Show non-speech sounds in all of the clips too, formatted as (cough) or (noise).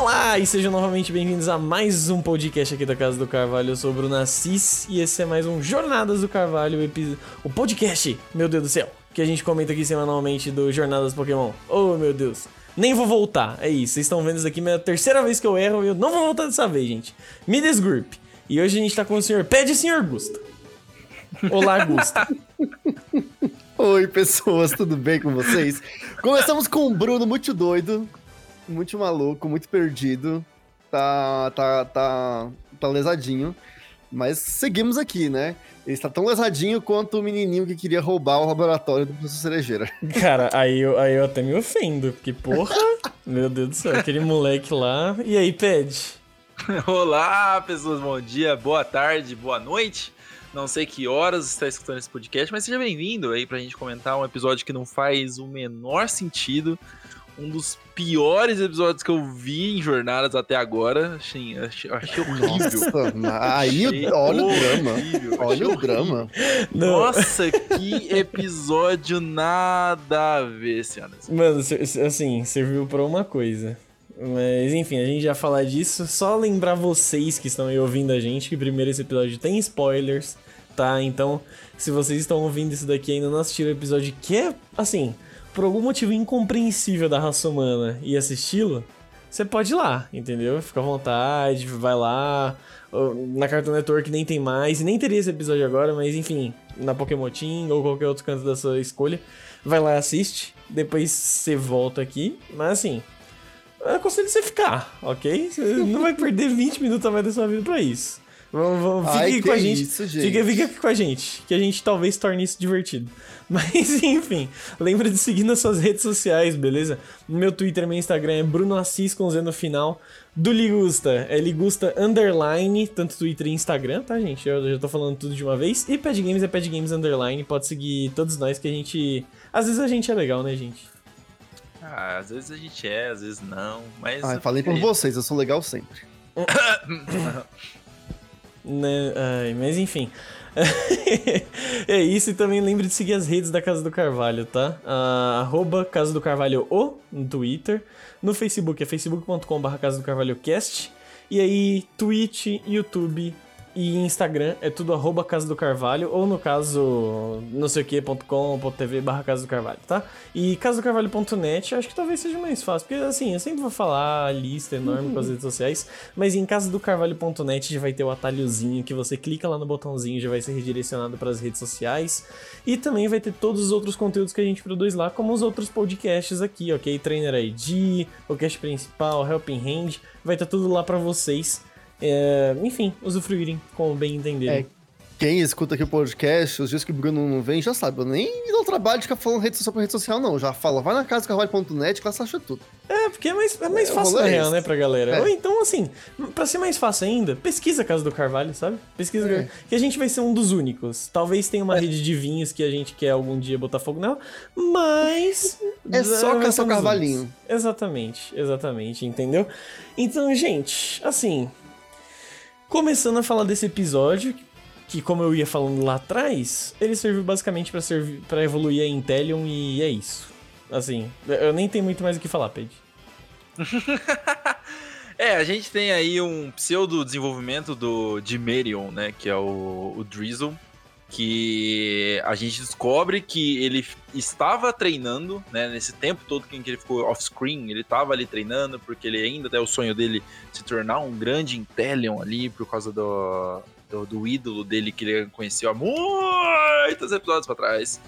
Olá e sejam novamente bem-vindos a mais um podcast aqui da Casa do Carvalho. Eu sou o Bruno Assis e esse é mais um Jornadas do Carvalho, o, podcast, meu Deus do céu, que a gente comenta aqui semanalmente do Jornadas Pokémon. Oh, meu Deus. Nem vou voltar, é isso. Vocês estão vendo isso aqui, é a terceira vez que eu erro e eu não vou voltar dessa vez, gente. Me desgrupe. E hoje a gente tá com o senhor Pede Senhor Gusta. Olá, Gusta. (laughs) Oi, pessoas, tudo bem com vocês? Começamos com o Bruno muito doido, muito maluco, muito perdido. Tá, tá, tá, tá lesadinho. Mas seguimos aqui, né? Ele está tão lesadinho quanto o menininho que queria roubar o laboratório do professor Cerejeira. (laughs) Cara, aí eu, aí eu até me ofendo, porque porra, meu Deus do céu, aquele moleque lá. E aí, Pede? (laughs) Olá, pessoas, bom dia, boa tarde, boa noite. Não sei que horas você está escutando esse podcast, mas seja bem-vindo aí pra gente comentar um episódio que não faz o menor sentido. Um dos piores episódios que eu vi em jornadas até agora. Achei, achei, achei horrível. Nossa, aí Achei olha o drama. horrível, Olha o horrível. drama. Não. Nossa, que episódio nada a ver, senhoras. Mano, assim, serviu pra uma coisa. Mas enfim, a gente já falar disso. Só lembrar vocês que estão aí ouvindo a gente que primeiro esse episódio tem spoilers, tá? Então, se vocês estão ouvindo isso daqui e ainda não assistiram o episódio que é, assim, por algum motivo incompreensível da raça humana e assisti-lo, você pode ir lá, entendeu? Fica à vontade, vai lá. Na Cartoon Network nem tem mais, e nem teria esse episódio agora, mas enfim, na Pokémon Team ou qualquer outro canto da sua escolha, vai lá e assiste. Depois você volta aqui, mas assim, eu aconselho você ficar, ok? Você não vai perder 20 minutos a mais da sua vida pra isso. Vamos, vamos, fique Ai, aqui com a gente. isso, gente. Fica, fica aqui com a gente, que a gente talvez torne isso divertido. (laughs) Mas enfim, lembra de seguir nas suas redes sociais, beleza? Meu Twitter e meu Instagram é Bruno Assis com Z no final. Do Ligusta é Ligusta Underline, tanto Twitter e Instagram, tá, gente? Eu já tô falando tudo de uma vez. E Pad Games é Pad Games Underline, pode seguir todos nós que a gente. Às vezes a gente é legal, né, gente? Ah, às vezes a gente é, às vezes não, mas. Ai, falei por vocês, eu sou legal sempre. (coughs) (coughs) (coughs) Né? Ai, mas enfim. (laughs) é isso, e também lembre de seguir as redes da Casa do Carvalho, tá? Ah, arroba Casa do Carvalho O no Twitter. No Facebook é facebook.com.br Casa do Carvalho Cast. E aí, Twitch, YouTube e Instagram é tudo arroba Casa do Carvalho, ou no caso, não sei o que.com.tv barra Casa do Carvalho, tá? E casadocarvalho.net acho que talvez seja mais fácil, porque assim, eu sempre vou falar a lista enorme com as redes sociais, mas em casadocarvalho.net já vai ter o atalhozinho que você clica lá no botãozinho e já vai ser redirecionado para as redes sociais. E também vai ter todos os outros conteúdos que a gente produz lá, como os outros podcasts aqui, ok? Trainer ID, o cast principal, Helping Hand, vai estar tudo lá para vocês. É, enfim, usufruírem como bem entenderem. É, Quem escuta aqui o podcast, os dias que o Bruno não vem, já sabe. Eu nem dou trabalho de ficar falando rede social por rede social, não. Já fala, vai na casa do carvalho.net que lá você acha tudo. É, porque é mais, é mais É, fácil na é real, né, pra galera. É. Ou então, assim, pra ser mais fácil ainda, pesquisa a Casa do Carvalho, sabe? Pesquisa É. que a gente vai ser um dos únicos. Talvez tenha uma rede de vinhos que a gente quer algum dia botar fogo nela, mas... (laughs) É só caçar o carvalhinho. Exatamente, exatamente, entendeu? Então, gente, assim... Começando a falar desse episódio, que como eu ia falando lá atrás, ele serviu basicamente pra servir para evoluir a Intelion e é isso. Assim, eu nem tenho muito mais o que falar, Pedro. (laughs) É, a gente tem aí um pseudo desenvolvimento do Dimerion, né? Que é o, o Drizzle. Que a gente descobre que ele estava treinando, né? Nesse tempo todo que ele ficou off-screen, ele estava ali treinando, porque ele ainda é o sonho dele se tornar um grande Intelion ali, por causa do, do, do ídolo dele que ele conheceu há muitos episódios pra trás.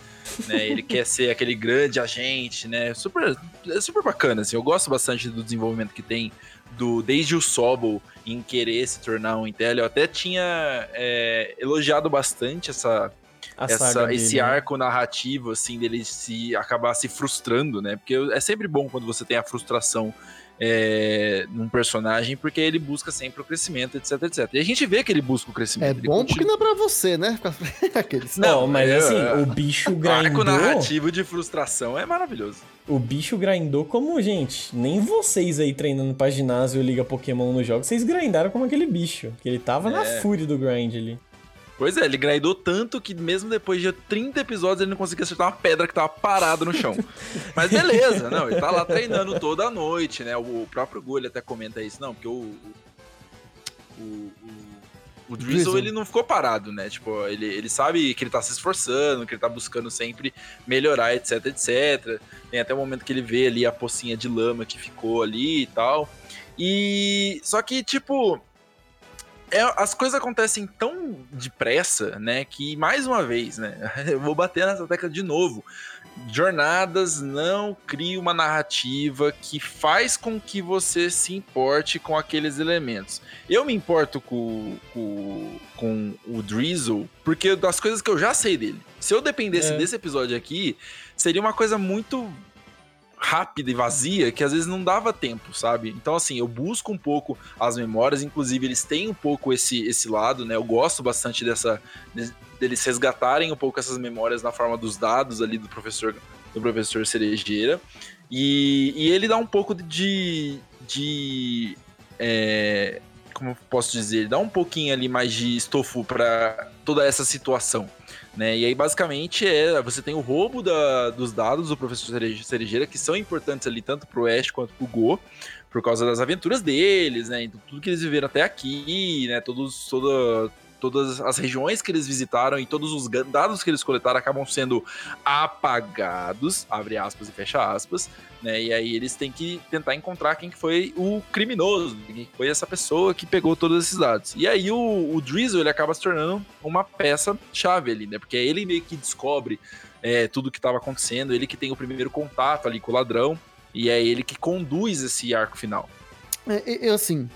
Né? Ele quer ser aquele grande agente, né? Super, é super bacana, assim. Eu gosto bastante do desenvolvimento que tem do desde o Sobol em querer se tornar um Intel. Eu até tinha é, elogiado bastante essa, essa- dele, esse né? arco narrativo, assim, dele se acabar se frustrando, né? Porque é sempre bom quando você tem a frustração é, num personagem, porque ele busca sempre o crescimento, etc, etc. E a gente vê que ele busca o É crescimento. ele bom continua- porque não é pra você, né? (laughs) Aqueles. Não, mas é- assim, é- o bicho (laughs) O grindou. narrativo de frustração é maravilhoso. O bicho grindou como, gente, nem vocês aí treinando pra ginásio e Liga Pokémon no jogo, vocês grindaram como aquele bicho. Que ele tava na É. fúria do grind ali. Pois é, ele grindou tanto que mesmo depois de 30 episódios ele não conseguia acertar uma pedra que tava parada no chão. (laughs) Mas beleza, não, ele tá lá treinando toda a noite, né? O próprio Gol até comenta isso, não, porque o. O, o, o Drizzle, Drizzle, ele não ficou parado, né? Tipo, ele, ele sabe que ele tá se esforçando, que ele tá buscando sempre melhorar, etc, etc. Tem até o momento que ele vê ali a pocinha de lama que ficou ali e tal. E. Só que, tipo é, as coisas acontecem tão depressa, né? Que mais uma vez, né? (laughs) Eu vou bater nessa tecla de novo. Jornadas não cria uma narrativa que faz com que você se importe com aqueles elementos. Eu me importo com, com, com o Drizzle porque das coisas que eu já sei dele. Se eu dependesse é. desse episódio aqui, seria uma coisa muito rápida e vazia que às vezes não dava tempo, sabe? Então, assim, eu busco um pouco as memórias, inclusive eles têm um pouco esse, esse lado, né? Eu gosto bastante dessa. De, deles resgatarem um pouco essas memórias na forma dos dados ali do professor do professor Cerejeira. E, e ele dá um pouco de. de é, como posso dizer? Dá um pouquinho ali mais de estofo para toda essa situação. Né? E aí, basicamente, é você tem o roubo da, dos dados do professor Cerejeira, que são importantes ali tanto pro Ash quanto pro Go, por causa das aventuras deles, né? Então, tudo que eles viveram até aqui, né? Todos, toda, todas as regiões que eles visitaram e todos os dados que eles coletaram acabam sendo apagados, abre aspas e fecha aspas, né? E aí eles têm que tentar encontrar quem foi o criminoso, quem foi essa pessoa que pegou todos esses dados. E aí o, o Drizzle ele acaba se tornando uma peça chave ali, né? Porque é ele meio que descobre é, tudo o que estava acontecendo, ele que tem o primeiro contato ali com o ladrão e é ele que conduz esse arco final. É, é assim,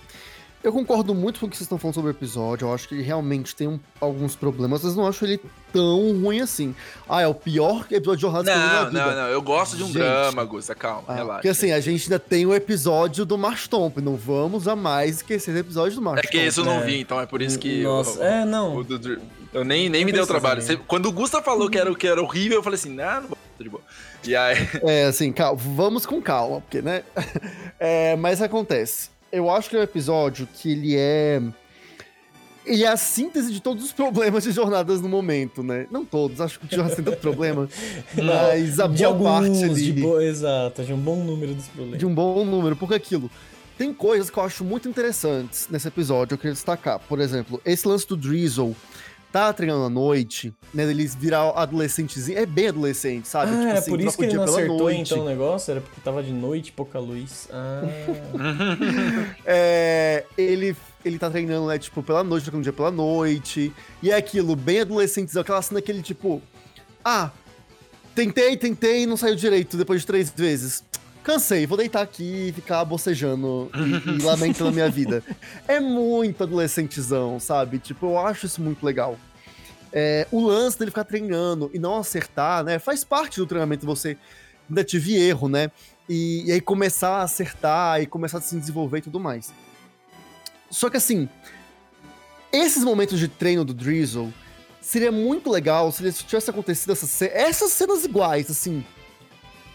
eu concordo muito com o que vocês estão falando sobre o episódio. Eu acho que ele realmente tem um, alguns problemas, mas não acho ele tão ruim assim. Ah, é o pior episódio de Jornada Não, não, não. Eu gosto de um gente, drama, Gusta. Calma, ah, relaxa. Porque assim, a gente ainda tem o episódio do Marstomp. Não vamos mais esquecer o episódio do Marstomp. É que esse eu não vi, então é por isso que. Nossa, eu, é, não. O, eu nem, nem me deu trabalho. Você, quando o Gusta falou que era, que era horrível, eu falei assim, não, não vou de boa. E aí... É, assim, calma, vamos com calma, porque, né? (laughs) É, mas acontece eu acho que é um episódio que ele é. Ele é a síntese de todos os problemas de jornadas no momento, né? Não todos, acho que o Jornadas tem tanto problema. (laughs) mas a de boa alguns, parte ali. De bo... Exato, de um bom número dos problemas. De um bom número, porque aquilo. Tem coisas que eu acho muito interessantes nesse episódio, eu queria destacar. Por exemplo, esse lance do Drizzle tá treinando à noite, né? Eles virar adolescentezinho. É bem adolescente, sabe? Ah, tipo assim, por isso que ele não acertou noite. então o negócio? Era porque tava de noite, pouca luz. Ah. (laughs) é, ele, ele tá treinando, né? Tipo, pela noite, trocando dia pela noite. E é aquilo, bem adolescente, aquela cena que ele, tipo... Ah, tentei, tentei e não saiu direito depois de três vezes cansei, vou deitar aqui e ficar bocejando e, e lamentando a minha vida. (laughs) É muito adolescentezão, sabe? Tipo, eu acho isso muito legal. É, o lance dele ficar treinando e não acertar, né? Faz parte do treinamento você ainda tive erro, né? E, e aí começar a acertar e começar a se desenvolver e tudo mais. Só que assim, esses momentos de treino do Drizzle seria muito legal se tivesse acontecido essas, essas cenas iguais, assim,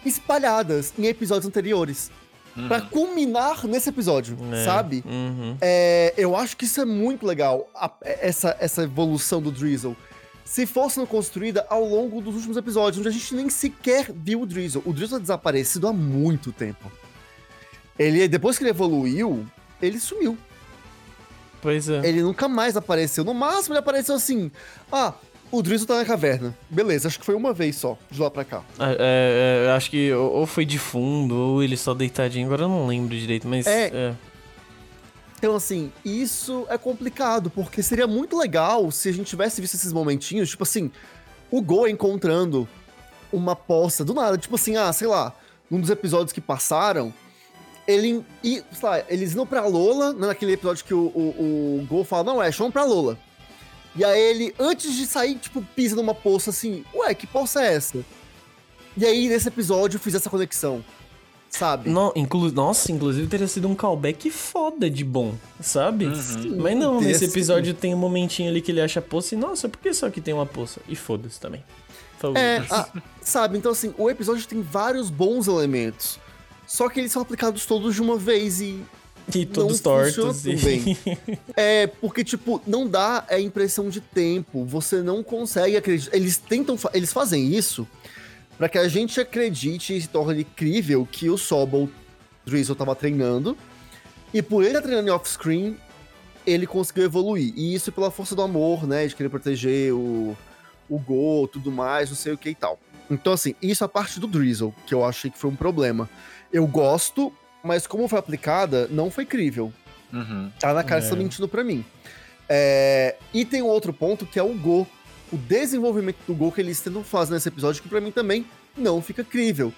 espalhadas em episódios anteriores. Uhum. Pra culminar nesse episódio, é. sabe? Uhum. É, eu acho que isso é muito legal, a, essa, essa evolução do Drizzle. Se fosse construída ao longo dos últimos episódios, onde a gente nem sequer viu o Drizzle. O Drizzle é desaparecido há muito tempo. Ele, depois que ele evoluiu, ele sumiu. Pois é. Ele nunca mais apareceu. No máximo, ele apareceu assim: ah, o Drizzle tá na caverna. Beleza, acho que foi uma vez só, de lá pra cá. É, é, acho que ou foi de fundo, ou ele só deitadinho, agora eu não lembro direito, mas. É. é. Então, assim, isso é complicado, porque seria muito legal se a gente tivesse visto esses momentinhos, tipo assim, o Go encontrando uma poça do nada, tipo assim, ah, sei lá, num dos episódios que passaram, ele e, sei lá, eles iam pra Lola, né, naquele episódio que o, o, o Go fala, não, é, vamos pra Lola. E aí ele, antes de sair, tipo, pisa numa poça assim, ué, que poça é essa? E aí, nesse episódio, eu fiz essa conexão. Sabe? No, inclu Nossa, inclusive teria sido um callback foda de bom, sabe? Uhum. Sim, Mas não, nesse episódio tem um momentinho ali que ele acha a poça e, nossa, por que só que tem uma poça? E foda-se também. É, a, sabe? Então, assim, o episódio tem vários bons elementos. Só que eles são aplicados todos de uma vez e E todos tortos. E... bem. É, porque, tipo, não dá a impressão de tempo. Você não consegue acreditar. Eles tentam. fa- Eles fazem isso pra que a gente acredite e se torne crível que o Sobol Drizzle tava treinando. E por ele estar treinando em off-screen, ele conseguiu evoluir. E isso pela força do amor, né? De querer proteger o, o Go, tudo mais, não sei o que e tal. Então, assim, isso é a parte do Drizzle, que eu achei que foi um problema. Eu gosto, mas como foi aplicada, não foi crível. Uhum. Tá na cara, É. você tá mentindo pra mim. É, E tem um outro ponto que é o Go. O desenvolvimento do Go que eles tentam fazer nesse episódio, que pra mim também não fica crível.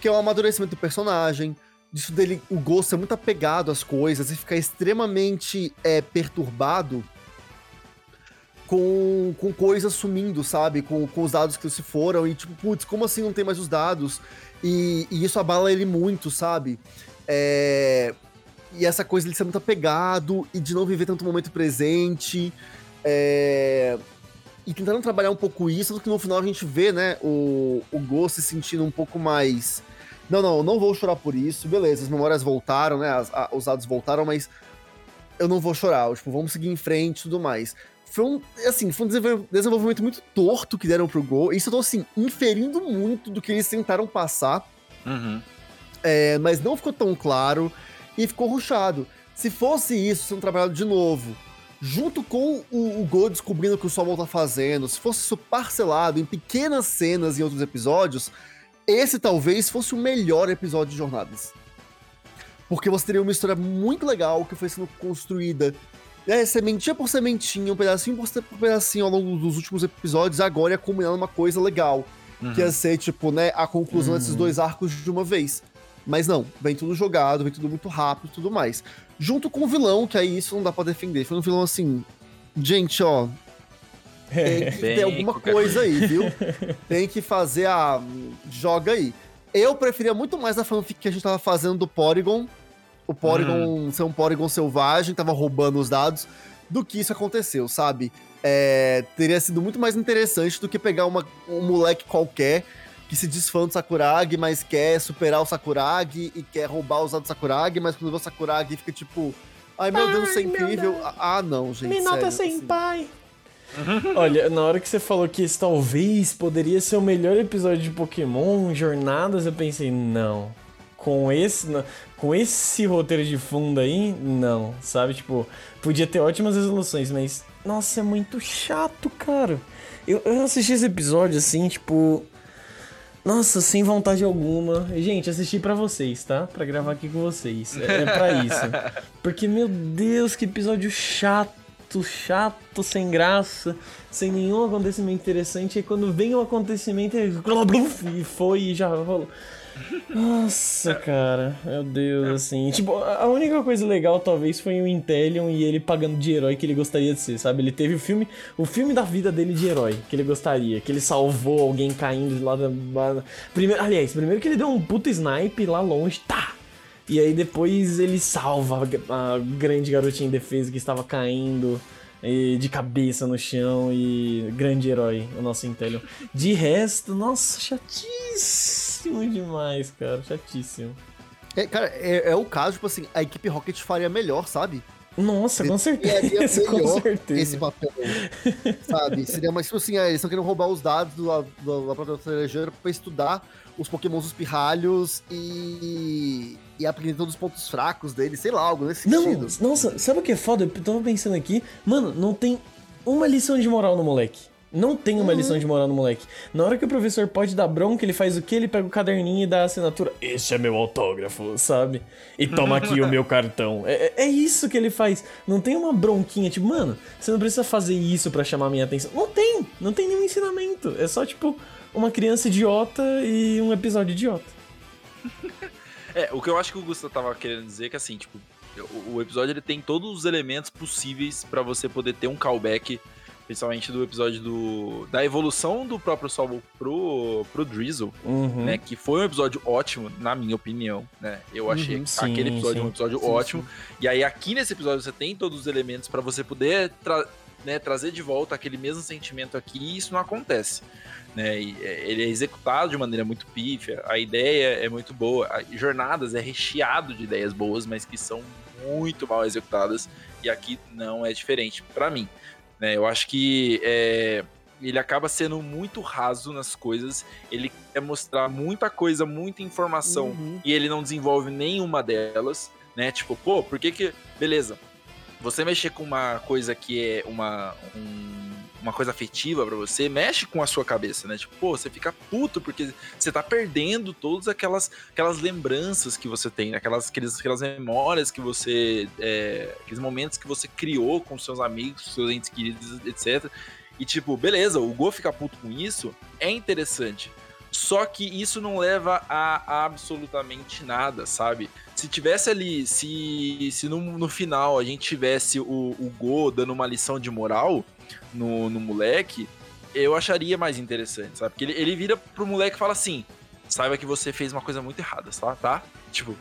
Que é o amadurecimento do personagem, disso dele, o Go ser muito apegado às coisas e ficar extremamente é, perturbado com, com coisas sumindo, sabe? Com, com os dados que se foram e tipo, putz, como assim não tem mais os dados? E, e isso abala ele muito, sabe? É, e essa coisa de ser muito apegado e de não viver tanto o momento presente. é, E tentando trabalhar um pouco isso, que no final a gente vê, né, o, o Go se sentindo um pouco mais. Não, não, eu não vou chorar por isso, beleza, as memórias voltaram, né? as- a- os dados voltaram, mas eu não vou chorar, tipo, vamos seguir em frente e tudo mais. Foi um, assim, foi um desenvol- desenvolvimento muito torto que deram pro Go. Isso eu tô, assim, inferindo muito do que eles tentaram passar Uhum. É, mas não ficou tão claro e ficou ruchado. Se fosse isso sendo trabalhado de novo, junto com o, o Go descobrindo o que o Solomon tá fazendo, se fosse isso parcelado em pequenas cenas em outros episódios, esse talvez fosse o melhor episódio de Jornadas. Porque você teria uma história muito legal que foi sendo construída é, sementinha por sementinha, um pedacinho por pedacinho ao longo dos últimos episódios, agora ia culminar numa coisa legal Uhum. que ia ser, tipo, né, a conclusão desses dois arcos de uma vez. Mas não, vem tudo jogado, vem tudo muito rápido e tudo mais. Junto com o vilão, que aí isso não dá pra defender. Foi um vilão assim. Gente, ó. Tem que ter alguma coisa aí, viu? (laughs) Tem que fazer a. Joga aí. Eu preferia muito mais a fanfic que a gente tava fazendo do Porygon. O Porygon ser um Porygon selvagem, tava roubando os dados, do que isso aconteceu, sabe? É, teria sido muito mais interessante do que pegar uma, um moleque qualquer que se diz fã do Sakuragi, mas quer superar o Sakuragi e quer roubar os dados do Sakuragi, mas quando vê o Sakuragi fica tipo. Ai meu Deus, isso é incrível. Deus. Ah, não, gente. Minota sério, assim. Senpai. (laughs) Olha, na hora que você falou que esse talvez poderia ser o melhor episódio de Pokémon, Jornadas, eu pensei, não. Com esse, com esse roteiro de fundo aí, não, sabe? Tipo, podia ter ótimas resoluções, mas, nossa, é muito chato, cara. Eu, eu assisti esse episódio assim, tipo. Nossa, sem vontade alguma. Gente, assisti pra vocês, tá? Pra gravar aqui com vocês. É, é pra isso. (laughs) Porque, meu Deus, que episódio chato, chato, sem graça, sem nenhum acontecimento interessante. E quando vem o acontecimento, é e foi e já rolou. Nossa, cara, meu Deus, assim. Tipo, a única coisa legal talvez foi o Intellion e ele pagando de herói que ele gostaria de ser, sabe? Ele teve o filme, o filme da vida dele de herói que ele gostaria, que ele salvou alguém caindo lá da. Primeiro, aliás, primeiro que ele deu um puta snipe lá longe, tá! E aí depois ele salva a, grande garotinha indefesa que estava caindo de cabeça no chão e grande herói, o nosso Intellion. De resto, nossa, chatíssimo demais, cara, chatíssimo. É, cara, é, é o caso, tipo assim, a equipe Rocket faria melhor, sabe? Nossa, com certeza, (laughs) com certeza. esse papel, sabe? Seria mais, tipo assim, ah, eles estão querendo roubar os dados do, do, da própria cerejeira pra estudar os pokémons dos pirralhos e, e aprender todos os pontos fracos deles, sei lá, algo nesse Não, sentido. nossa, sabe o que é foda? Eu tava pensando aqui, mano, não tem uma lição de moral no moleque. Não tem uma lição de moral no moleque. Na hora que o professor pode dar bronca, ele faz o quê? Ele pega o caderninho e dá a assinatura. Esse é meu autógrafo, sabe? E toma aqui o (laughs) meu cartão. É, é- é isso que ele faz. Não tem uma bronquinha, tipo, mano, você não precisa fazer isso pra chamar minha atenção. Não tem! Não tem nenhum ensinamento. É só, tipo, uma criança idiota e um episódio idiota. (laughs) É, o que eu acho que o Gustavo tava querendo dizer é que assim, tipo, o, episódio ele tem todos os elementos possíveis pra você poder ter um callback, principalmente do episódio do da evolução do próprio Sol pro pro Drizzle, Uhum. né, que foi um episódio ótimo na minha opinião, né? Eu achei Uhum, sim, aquele episódio sim. um episódio Sim, ótimo. E aí aqui nesse episódio você tem todos os elementos pra você poder tra- né, trazer de volta aquele mesmo sentimento aqui, e isso não acontece. Né? É, ele é executado de maneira muito pífia, a ideia é muito boa, a Jornadas é recheado de ideias boas, mas que são muito mal executadas, e aqui não é diferente, para mim. Né? Eu acho que é, ele acaba sendo muito raso nas coisas, ele quer mostrar muita coisa, muita informação, uhum. e ele não desenvolve nenhuma delas, né? Tipo, pô, por que que... Beleza, você mexer com uma coisa que é uma... Um uma coisa afetiva para você, mexe com a sua cabeça, né? Tipo, pô, você fica puto porque você tá perdendo todas aquelas, aquelas lembranças que você tem, aquelas, aquelas, aquelas memórias que você. É, aqueles momentos que você criou com seus amigos, seus entes queridos, etc. E tipo, beleza, o Go ficar puto com isso é interessante. Só que isso não leva a absolutamente nada, sabe? Se tivesse ali, se, se no, no final a gente tivesse o, o Go dando uma lição de moral, no, no moleque, eu acharia mais interessante, sabe? Porque ele, ele vira pro moleque e fala assim: saiba que você fez uma coisa muito errada, tá? tá? Tipo,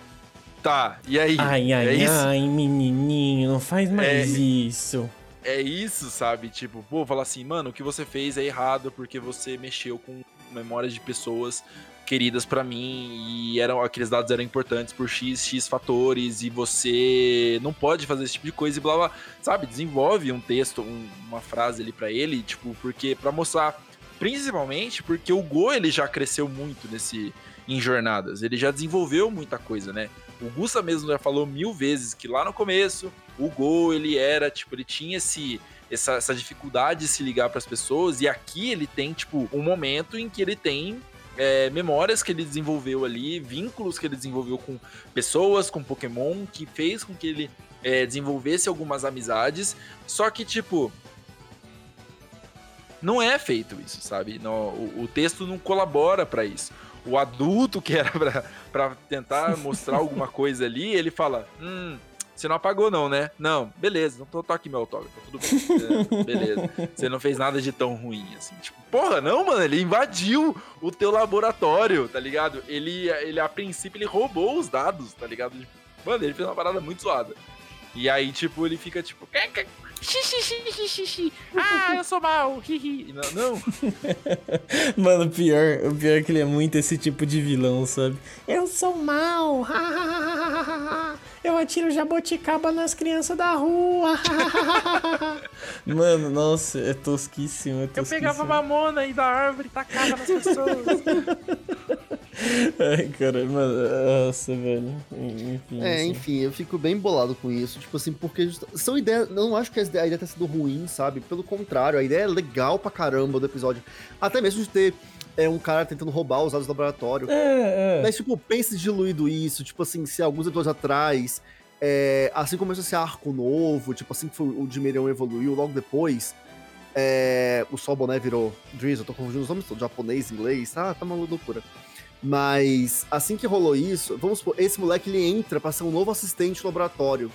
tá, e aí? Ai, ai, é ai, menininho, não faz mais é, isso. É isso, sabe? Tipo, pô, falar assim, mano, o que você fez é errado porque você mexeu com memórias de pessoas queridas para mim e eram aqueles dados eram importantes por x x fatores e você não pode fazer esse tipo de coisa e blá blá, sabe? Desenvolve um texto, um, uma frase ali para ele, tipo, porque para mostrar principalmente porque o Go ele já cresceu muito nesse em jornadas, ele já desenvolveu muita coisa, né? O Gusta mesmo já falou mil vezes que lá no começo o Go ele era tipo ele tinha esse essa, essa dificuldade de se ligar para as pessoas e aqui ele tem tipo um momento em que ele tem é, memórias que ele desenvolveu ali, vínculos que ele desenvolveu com pessoas, com Pokémon, que fez com que ele é, desenvolvesse algumas amizades. Só que, tipo. Não é feito isso, sabe? Não, o, o texto não colabora para isso. O adulto que era para tentar mostrar (laughs) alguma coisa ali, ele fala: Hum, você não apagou, não, né? Não, beleza, não tô, tô aqui meu autógrafo, tudo bem. É, beleza. Você não fez nada de tão ruim, assim. Tipo, porra, não, mano, ele invadiu o teu laboratório, tá ligado? Ele, ele a princípio, ele roubou os dados, tá ligado? Tipo, mano, ele fez uma parada muito zoada. E aí, tipo, ele fica tipo. Ah, eu sou mal. não, não. Mano, pior, o pior é que ele é muito esse tipo de vilão, sabe? Eu sou mal. Eu atiro jaboticaba nas crianças da rua. Mano, nossa, é tosquíssimo, é tosquíssimo. Eu pegava mamona aí da árvore e tacava nas pessoas. Ai, cara, mano, nossa, velho. Enfim, é, assim. enfim, eu fico bem bolado com isso. Tipo assim, porque são ideias. Não acho que a ideia tenha sido ruim, sabe? Pelo contrário, a ideia é legal pra caramba do episódio. Até mesmo de ter é um cara tentando roubar os dados do laboratório. É, é. Mas, tipo, pense diluído isso. Tipo assim, se alguns episódios atrás, é, assim começou esse arco novo, tipo assim que foi, o Dimerião evoluiu, logo depois, é, o Sol Boné virou Drizzle, tô confundindo os nomes todos, japonês, inglês, tá, tá uma loucura. Mas assim que rolou isso, vamos supor, esse moleque ele entra pra ser um novo assistente no laboratório.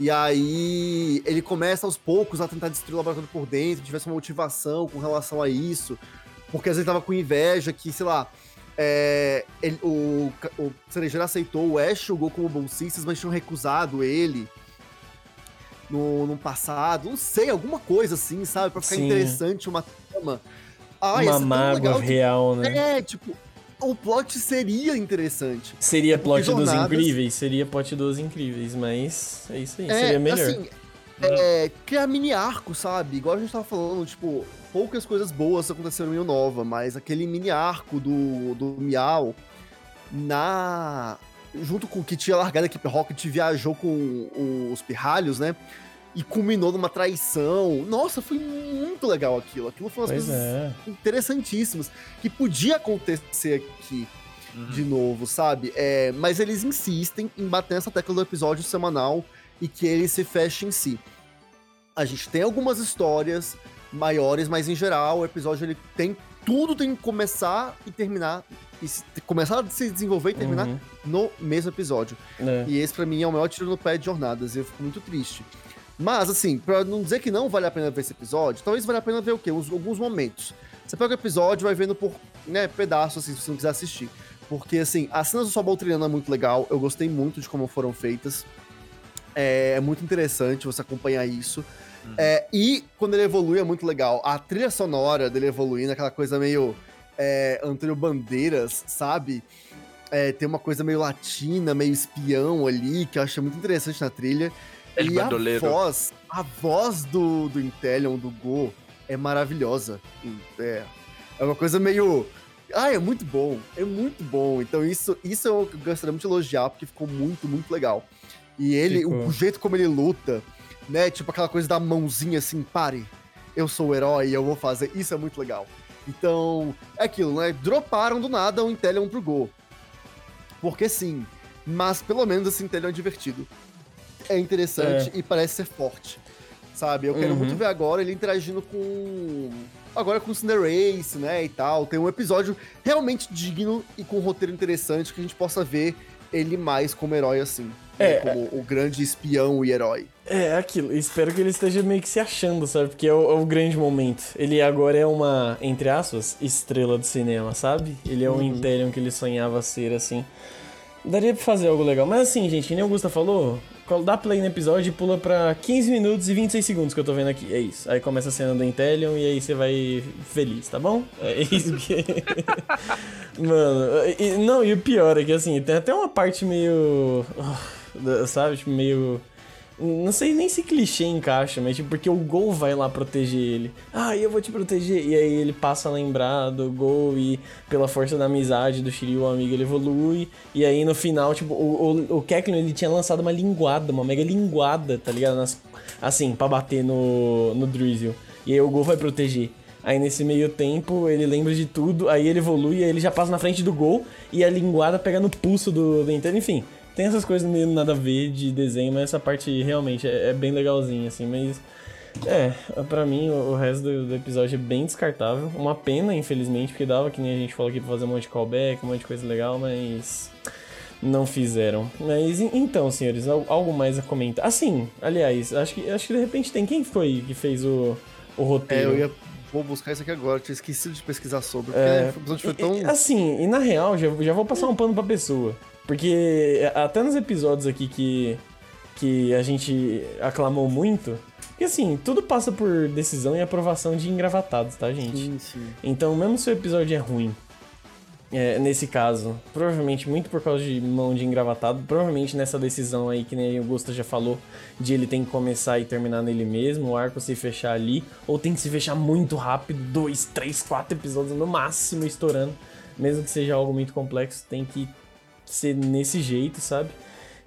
E aí ele começa aos poucos a tentar destruir o laboratório por dentro, tivesse uma motivação com relação a isso. Porque às vezes ele tava com inveja que, sei lá, é, ele, o, o Cerejeiro aceitou o Ash jogou como bolsistas, mas tinham recusado ele no, no passado. Não sei, alguma coisa assim, sabe? Pra ficar Sim. interessante uma trama. Ah, uma mágoa real, tipo, né? É, tipo, o plot seria interessante. Seria plot dos incríveis, seria plot dos incríveis, mas é isso aí, é, seria melhor. Assim, é, criar mini arco, sabe? Igual a gente tava falando, tipo, poucas coisas boas aconteceram em Nova, mas aquele mini arco do, do Miau na. Junto com o que tinha largado a equipe Rocket, viajou com os pirralhos, né? E culminou numa traição. Nossa, foi muito legal aquilo. Aquilo foi umas pois coisas é. interessantíssimas que podia acontecer aqui uhum. de novo, sabe? É, mas eles insistem em bater essa tecla do episódio semanal e que ele se feche em si. A gente tem algumas histórias maiores, mas em geral o episódio ele tem tudo tem que começar e terminar e se, começar a se desenvolver e terminar uhum. no mesmo episódio. É. E esse para mim é o maior tiro no pé de jornadas, e eu fico muito triste. Mas assim, para não dizer que não vale a pena ver esse episódio, talvez valha a pena ver o quê? Uns, alguns momentos. Você pega o episódio e vai vendo por, né, pedaços assim, se você não quiser assistir. Porque assim, as cenas do Sobol treinando é muito legal, eu gostei muito de como foram feitas. É, é muito interessante você acompanhar isso. Uhum. É, e quando ele evolui é muito legal. A trilha sonora dele evoluindo, aquela coisa meio é, Antônio Bandeiras, sabe? É, tem uma coisa meio latina, meio espião ali, que eu acho muito interessante na trilha. É e a voz, a voz do, do Intellion, do Go, é maravilhosa. É, é uma coisa meio. Ah, é muito bom, é muito bom. Então isso, isso eu gostaria muito de elogiar, porque ficou muito, muito legal. E ele, o, o, jeito como ele luta, né? Tipo aquela coisa da mãozinha assim, pare, eu sou o herói, eu vou fazer. Isso é muito legal. Então, é aquilo, né? Droparam do nada o Intellion pro Go. Porque sim, mas pelo menos esse Intellion é divertido. É interessante é. e parece ser forte. Sabe? Eu quero uhum. muito ver agora ele interagindo com. Agora com o Cinderace, né? E tal. Tem um episódio realmente digno e com um roteiro interessante que a gente possa ver ele mais como herói assim. É. Né? Como o grande espião e herói. É, aquilo. Espero que ele esteja meio que se achando, sabe? Porque é o, é o, grande momento. Ele agora é uma, entre aspas, estrela do cinema, sabe? Ele é o uhum. Que ele sonhava ser, assim. Daria pra fazer algo legal. Mas assim, gente, nem o Augusta falou, dá play no episódio e pula pra 15 minutos e 26 segundos que eu tô vendo aqui. É isso. Aí começa a cena do Intellion e aí você vai feliz, tá bom? É isso que. (laughs) Mano, e, não, e o pior é que assim, tem até uma parte meio. Sabe? Tipo, meio não sei nem se clichê encaixa, mas tipo, porque o Gol vai lá proteger ele. Ah, eu vou te proteger. E aí ele passa a lembrar do Gol e pela força da amizade do Shiryu, o amigo, ele evolui. E aí no final, tipo, o, o, o Keklin, ele tinha lançado uma linguada, uma mega linguada, tá ligado? Nas, assim, pra bater no, no Drizzle. E aí o Gol vai proteger. Aí nesse meio tempo ele lembra de tudo, aí ele evolui, aí ele já passa na frente do gol e a linguada pega no pulso do Nintendo, enfim. Tem essas coisas meio nada a ver de desenho, mas essa parte realmente é, é bem legalzinha, assim, mas. É, pra mim o, o resto do, do, episódio é bem descartável. Uma pena, infelizmente, porque dava, que nem a gente falou aqui, pra fazer um monte de callback, um monte de coisa legal, mas. Não fizeram. Mas então, senhores, algo mais a comentar? Assim, aliás, acho que, acho que de repente tem. Quem foi que fez o, o roteiro? É, eu ia vou buscar isso aqui agora, tinha esquecido de pesquisar sobre, porque é, o episódio foi tão. Assim, e na real, já, já vou passar um pano pra pessoa. Porque até nos episódios aqui que, que a gente aclamou muito, que assim, tudo passa por decisão e aprovação de engravatados, tá, gente? Sim, sim. Então, mesmo se o episódio é ruim, é, nesse caso, provavelmente muito por causa de mão de engravatado, provavelmente nessa decisão aí que nem o Augusto já falou, de ele tem que começar e terminar nele mesmo, o arco se fechar ali, ou tem que se fechar muito rápido, dois, três, quatro episódios no máximo estourando, mesmo que seja algo muito complexo, tem que ser nesse jeito, sabe?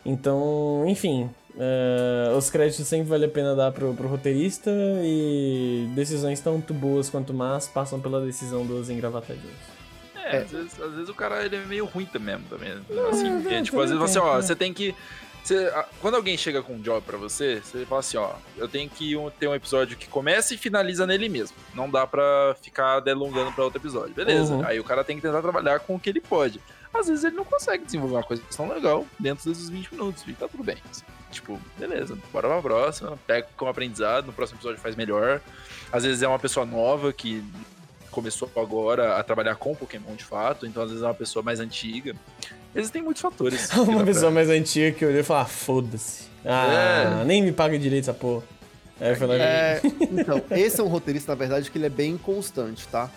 Então, enfim, uh, os créditos sempre vale a pena dar pro, pro roteirista e decisões tanto boas quanto más passam pela decisão dos engravatadores. É, Às, vezes, às vezes o cara ele é meio ruim também, também assim, é, tipo, às vezes você, ó, você tem que você, quando alguém chega com um job para você, você fala assim, ó, eu tenho que ter um episódio que começa e finaliza nele mesmo. Não dá para ficar delongando para outro episódio. Beleza. Uhum. Aí o cara tem que tentar trabalhar com o que ele pode às vezes ele não consegue desenvolver uma coisa tão legal dentro desses 20 minutos, e tá tudo bem. Assim, tipo, beleza, bora pra próxima, pega com aprendizado, no próximo episódio faz melhor. Às vezes é uma pessoa nova que começou agora a trabalhar com Pokémon de fato, então às vezes é uma pessoa mais antiga. Existem muitos fatores. (laughs) uma pessoa pra... mais antiga que olhou e falou, ah, foda-se. Ah, é. nem me paga direito essa porra. É, é, então, (laughs) esse é um roteirista, na verdade, que ele é bem constante, tá?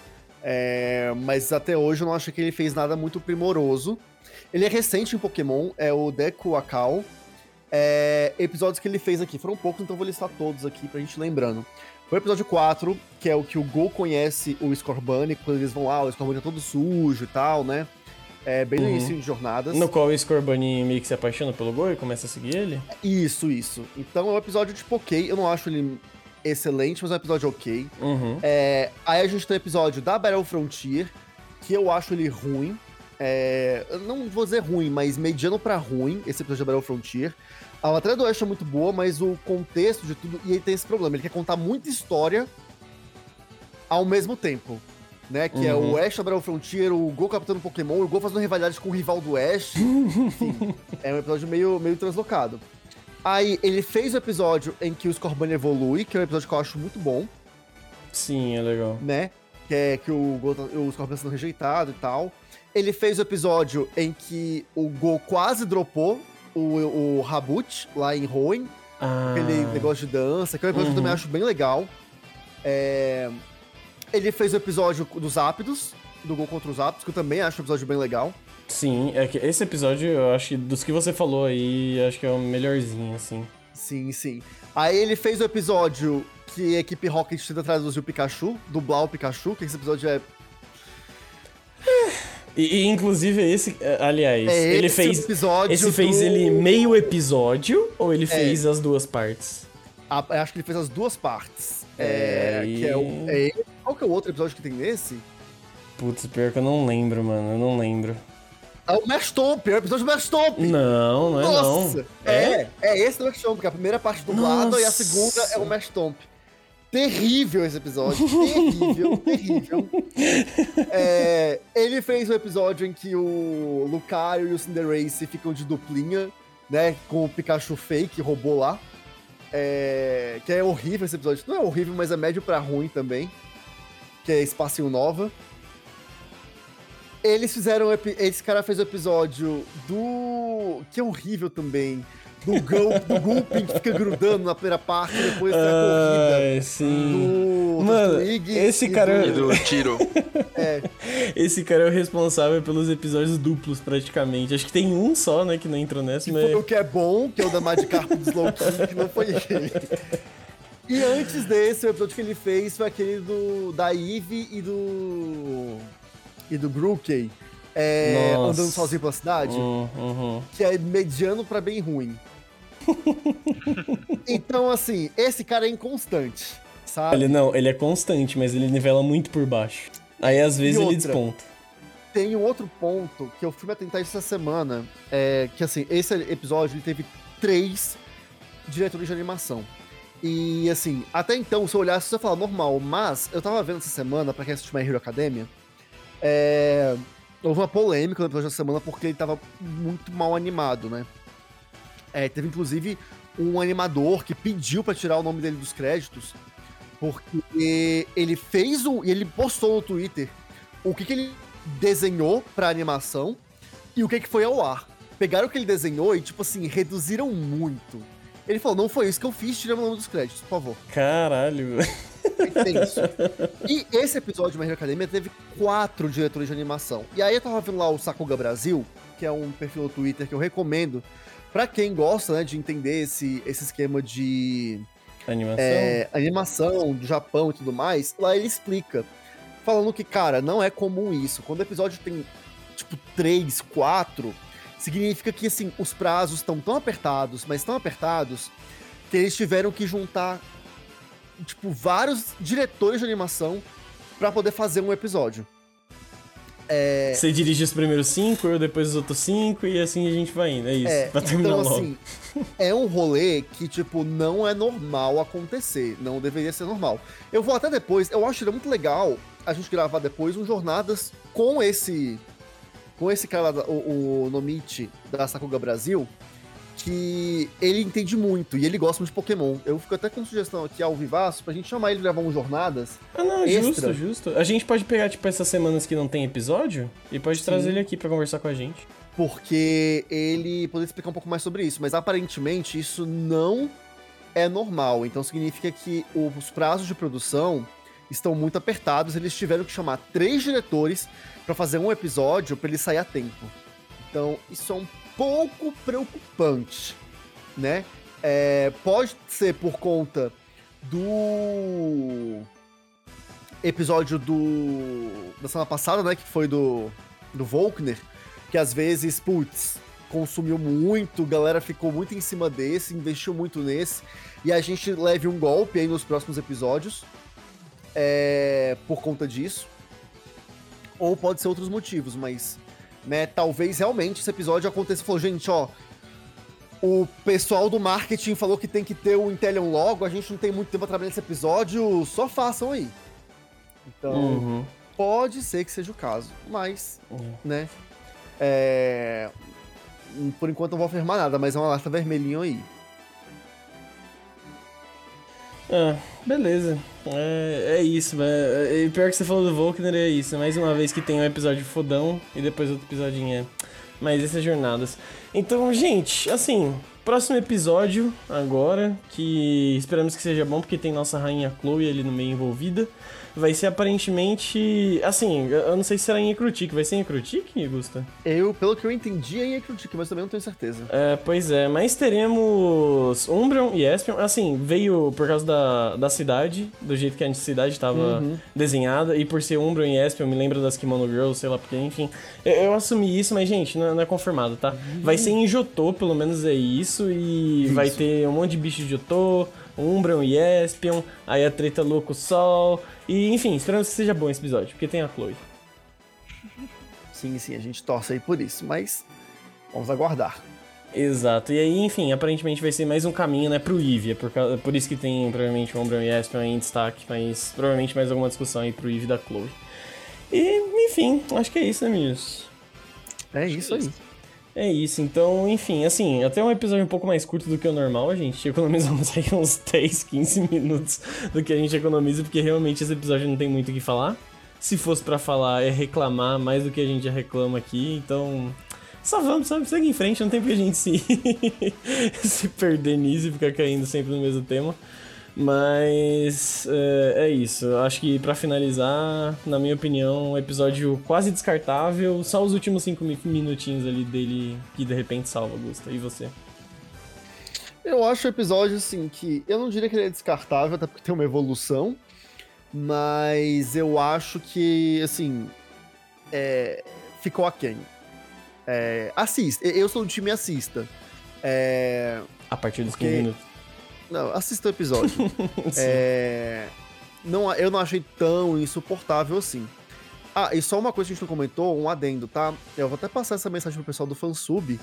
É, mas até hoje eu não acho que ele fez nada muito primoroso. Ele é recente em Pokémon, é o Deku Akal. É, episódios que ele fez aqui foram poucos, então vou listar todos aqui pra gente lembrando. Foi o episódio 4, que é o que o Go conhece o Scorbunny, quando eles vão lá, o Scorbunny é todo sujo e tal, né? É bem no uhum. início de jornadas. No qual o Scorbunny meio que se apaixona pelo Go e começa a seguir ele? Isso, isso. Então é um episódio de Poké, eu não acho ele excelente, mas é um episódio ok. Uhum. É, aí a gente tem o episódio da Battle Frontier, que eu acho ele ruim. É, não vou dizer ruim, mas mediano para ruim, esse episódio da Battle Frontier. A batalha do Oeste é muito boa, mas o contexto de tudo. E ele tem esse problema: ele quer contar muita história ao mesmo tempo. Né, que uhum. é o uhum. Ash da Battle Frontier, o Gol captando Pokémon, o Gol fazendo rivalidade com o rival do Ash. (laughs) Enfim, é um episódio meio, meio translocado. Aí ele fez o episódio em que o Scorbunny evolui, que é um episódio que eu acho muito bom. Sim, é legal. Né? Que é que o, Go, o Scorbunny sendo rejeitado e tal. Ele fez o episódio em que o Go quase dropou o, o Rabut, lá em Hoenn, Ah, aquele negócio de dança, que é um episódio que eu também Uhum. acho bem legal. É, Ele fez o episódio dos Ápidos, do Gol contra os Ápidos, que eu também acho um episódio bem legal. Sim, é que esse episódio, eu acho que dos que você falou aí, eu acho que é o melhorzinho, assim. Sim, sim. Aí ele fez o episódio que a equipe Rocket tenta traduzir o Pikachu, dublar o Pikachu, que esse episódio é. E, e, inclusive esse, eh, aliás, é ele esse fez. episódio. Esse fez do- ele meio episódio ou ele É. fez as duas partes? Eu acho que ele fez as duas partes. É, É. e- Que é o. É. Qual que é o outro episódio que tem nesse? Putz, pior que eu não lembro, mano. Eu não lembro. É o Mastomp, é o episódio do Mastomp. Não, não é Nossa! não. É, é esse do Mastomp, que a primeira parte dublada e a segunda é o Mastomp. Terrível esse episódio, terrível, (laughs) terrível. É, ele fez o episódio em que o Lucario e o Cinderace ficam de duplinha, né, com o Pikachu fake, robô lá. É, que é horrível esse episódio. Não é horrível, mas é médio pra ruim também. Que é Espacinho Nova. Eles fizeram. Esse cara fez o episódio do. Que é horrível também. Do, Gul, do Gulpin que fica grudando na primeira parte, depois tem a corrida. Sim. Do, Mano, do Twig esse e cara- E do- do tiro. (laughs) Esse cara é o responsável pelos episódios duplos, praticamente. Acho que tem um só, né, que não entrou nessa, Que mas. foi o que é bom, que é o da Magikarp do Slowking, que não foi ele. E antes desse, o episódio que ele fez foi aquele do da Eve e do. E do Grookey. É, andando sozinho pela cidade, Hum, uhum. que é mediano pra bem ruim. (laughs) então, assim, esse cara é inconstante, sabe? Ele não, ele é constante, mas ele nivela muito por baixo. Aí às vezes ele outra? desponta. Tem um outro ponto que eu fui me atentar essa semana, é que assim, esse episódio ele teve três diretores de animação. E assim, até então, se eu olhasse, você ia falar normal, mas eu tava vendo essa semana, pra quem assistiu My Hero Academia, é, houve uma polêmica no episódio da semana porque ele tava muito mal animado, né? É, teve inclusive um animador que pediu pra tirar o nome dele dos créditos, porque ele fez um. e ele postou no Twitter o que, que ele desenhou pra animação e o que, que foi ao ar. Pegaram o que ele desenhou e, tipo assim, reduziram muito. Ele falou, não foi isso que eu fiz, tira o nome dos créditos, por favor. Caralho. É tenso. e esse episódio de My Hero Academia teve quatro diretores de animação. E aí eu tava vendo lá o Sakuga Brasil, que é um perfil no Twitter que eu recomendo pra quem gosta, né, de entender esse, esse esquema de Animação. é, animação do Japão e tudo mais, lá ele explica. Falando que, cara, não é comum isso. Quando o episódio tem, tipo, três, quatro, significa que, assim, os prazos estão tão apertados, mas tão apertados, que eles tiveram que juntar, tipo, vários diretores de animação pra poder fazer um episódio. É, Você dirige os primeiros cinco, eu depois os outros cinco, e assim a gente vai indo. É isso. É, pra terminar então, logo. assim, é um rolê que, tipo, não é normal acontecer. Não deveria ser normal. Eu vou até depois, eu acho que é muito legal a gente gravar depois um Jornadas com esse. Com esse cara, o, o Nomichi da Sakuga Brasil, que ele entende muito e ele gosta muito de Pokémon. Eu fico até com sugestão aqui ao Vivaço pra gente chamar ele pra gravar um Jornadas. Ah, não, extra. justo, justo. A gente pode pegar, tipo, essas semanas que não tem episódio e pode Sim. trazer ele aqui pra conversar com a gente. porque ele poderia explicar um pouco mais sobre isso, mas aparentemente isso não é normal. Então significa que os prazos de produção estão muito apertados. Eles tiveram que chamar três diretores para fazer um episódio para ele sair a tempo. Então isso é um pouco preocupante, né? É, pode ser por conta do episódio do da semana passada, né? Que foi do do Volkner, que às vezes, putz, consumiu muito, galera ficou muito em cima desse, investiu muito nesse, e a gente leve um golpe aí nos próximos episódios é, por conta disso. Ou pode ser outros motivos, mas, né, talvez realmente esse episódio aconteça e falou, gente, ó, o pessoal do marketing falou que tem que ter o Intellion logo, a gente não tem muito tempo pra trabalhar nesse episódio, só façam aí. Então, Uhum. pode ser que seja o caso, mas, É. né, é... Por enquanto não vou afirmar nada, mas é uma lata vermelhinho aí. Ah, beleza. É, é isso, velho. E pior que você falou do Volkner, é isso. Mais uma vez que tem um episódio fodão e depois outro episódio é. Mas essas jornadas. Então, gente, assim, próximo episódio agora, que esperamos que seja bom, porque tem nossa rainha Chloe ali no meio envolvida vai ser aparentemente. Assim, eu não sei se será em Ekrutik. Vai ser em Ekrutik, Gusta? Eu, pelo que eu entendi, é em Ekrutik, mas também não tenho certeza. É, pois é. Mas teremos Umbreon e Espion. Assim, veio por causa da, da cidade, do jeito que a cidade estava uhum. desenhada. E por ser Umbreon e Espion, me lembra das Kimono Girls, sei lá porque, enfim. Eu, eu assumi isso, mas, gente, não, não é confirmado, tá? Uhum. Vai ser em Jotô, pelo menos é isso. E isso. vai ter um monte de bicho de Jotô. Umbreon e Espion, aí a treta Louco Sol, e enfim, esperamos que seja bom esse episódio, porque tem a Chloe. Sim, sim, a gente torce aí por isso, mas vamos aguardar. Exato, e aí, enfim, aparentemente vai ser mais um caminho, né, pro Eevee, é por, por isso que tem provavelmente o e Espion aí em destaque, mas provavelmente mais alguma discussão aí pro Eevee da Chloe. E, enfim, acho que é isso, né, amigos? É isso aí. É isso, então, enfim, assim, até um episódio um pouco mais curto do que o normal, a gente economizamos (laughs) aí uns 10, 15 minutos do que a gente economiza, porque realmente esse episódio não tem muito o que falar. Se fosse para falar, é reclamar mais do que a gente já reclama aqui, então. Só vamos, sabe? Segue em frente, não tem pra gente se, (laughs) se perder nisso e ficar caindo sempre no mesmo tema. Mas é, é isso. Acho que para finalizar, na minha opinião, um episódio quase descartável. Só os últimos cinco minutinhos ali dele que de repente salva, Gusta. E você? Eu acho o episódio assim que. Eu não diria que ele é descartável, até porque tem uma evolução. Mas eu acho que, assim. É, ficou aquém. É, assista. Eu sou do time assista. É, a partir dos porque... 15 minutos. Não, assista o episódio. (laughs) é, não, eu não achei tão insuportável assim. Ah, e só uma coisa que a gente não comentou, um adendo, tá? Eu vou até passar essa mensagem pro pessoal do fansub,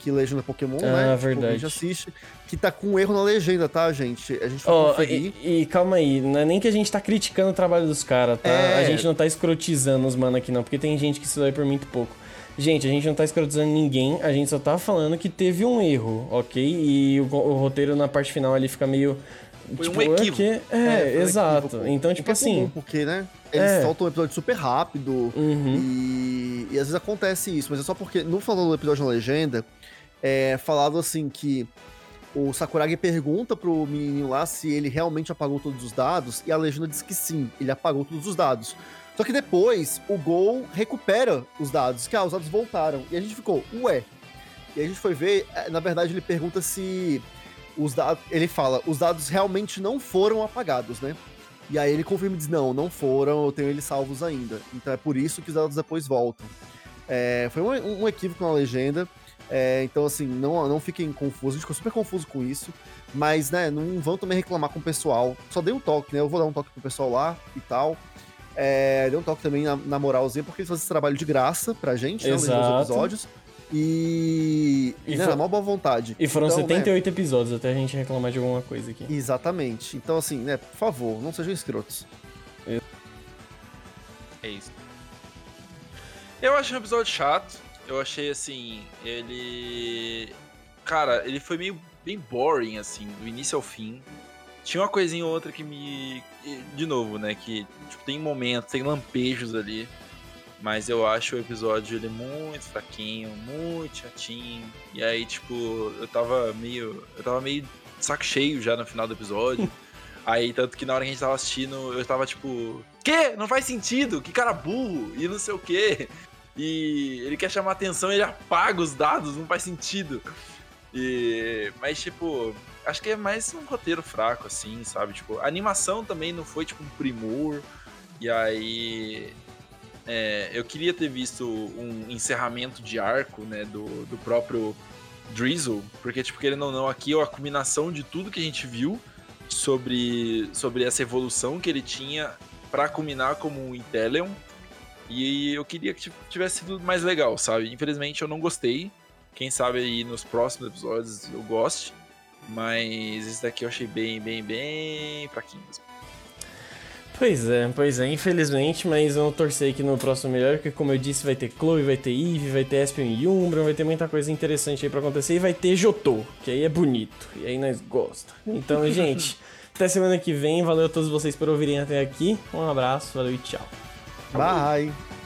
que legenda Pokémon, ah, né? Tipo, verdade. a gente assiste, que tá com um erro na legenda, tá, gente? A gente vai oh, conferir. E, e, calma aí, não é nem que a gente tá criticando o trabalho dos caras, tá? É... A gente não tá escrotizando os mano aqui, não, porque tem gente que se dói por muito pouco. Gente, a gente não tá escrotizando ninguém, a gente só tá falando que teve um erro, ok? E o, o roteiro na parte final ali fica meio. Foi tipo, um equívoco. É, é, é exato. Equívoco. Então, tipo assim. Comum, porque, né? Eles é. soltam um episódio super rápido uhum. e, e às vezes acontece isso, mas é só porque no final do episódio na legenda, é falado assim que o Sakuragi pergunta pro menino lá se ele realmente apagou todos os dados e a legenda diz que sim, ele apagou todos os dados. Só que depois o Gol recupera os dados, que ah, os dados voltaram. E a gente ficou, ué. E a gente foi ver, eh, na verdade ele pergunta se os dados. Ele fala, os dados realmente não foram apagados, né? E aí ele confirma e diz: não, não foram, eu tenho eles salvos ainda. Então é por isso que os dados depois voltam. É, foi um, um, equívoco na legenda. É, então, assim, não, não fiquem confusos. A gente ficou super confuso com isso. Mas, né, não vão também reclamar com o pessoal. Só dei um toque, né? Eu vou dar um toque pro pessoal lá e tal. É, deu um toque também na, na moralzinha, porque eles fazem esse trabalho de graça pra gente, né? Exato. episódios. E. E né, foi... na maior boa vontade. E foram então, 78 né, episódios até a gente reclamar de alguma coisa aqui. Exatamente. Então, assim, né, por favor, não sejam escrotos. É isso. Eu achei um episódio chato. Eu achei assim, ele. Cara, ele foi meio bem boring, assim, do início ao fim. Tinha uma coisinha ou outra que me. De novo, né? Que tipo, tem momentos, tem lampejos ali. Mas eu acho o episódio ele muito fraquinho, muito chatinho. E aí, tipo, eu tava meio. Eu tava meio saco cheio já no final do episódio. (laughs) aí, tanto que na hora que a gente tava assistindo, eu tava tipo. Que? Não faz sentido? Que cara burro! E não sei o quê. E ele quer chamar atenção, ele apaga os dados, não faz sentido. E, mas, tipo, acho que é mais um roteiro fraco, assim, sabe? Tipo, a animação também não foi, tipo, um primor. E aí. É, eu queria ter visto um encerramento de arco, né, do, do próprio Drizzle, porque, tipo, querendo ou não, aqui é a combinação de tudo que a gente viu sobre, sobre essa evolução que ele tinha para culminar como um Inteleon. E eu queria que tivesse sido mais legal, sabe? Infelizmente eu não gostei. Quem sabe aí nos próximos episódios eu goste. Mas esse daqui eu achei bem, bem, bem fraquinho mesmo. Pois é, pois é, infelizmente, mas vamos torcer aqui no próximo melhor, porque como eu disse, vai ter Chloe, vai ter Eve, vai ter Espion e Umbra, vai ter muita coisa interessante aí pra acontecer, e vai ter Jotô, que aí é bonito, e aí nós gosta. Então, (laughs) gente, até semana que vem, valeu a todos vocês por ouvirem até aqui, um abraço, valeu e tchau. Bye!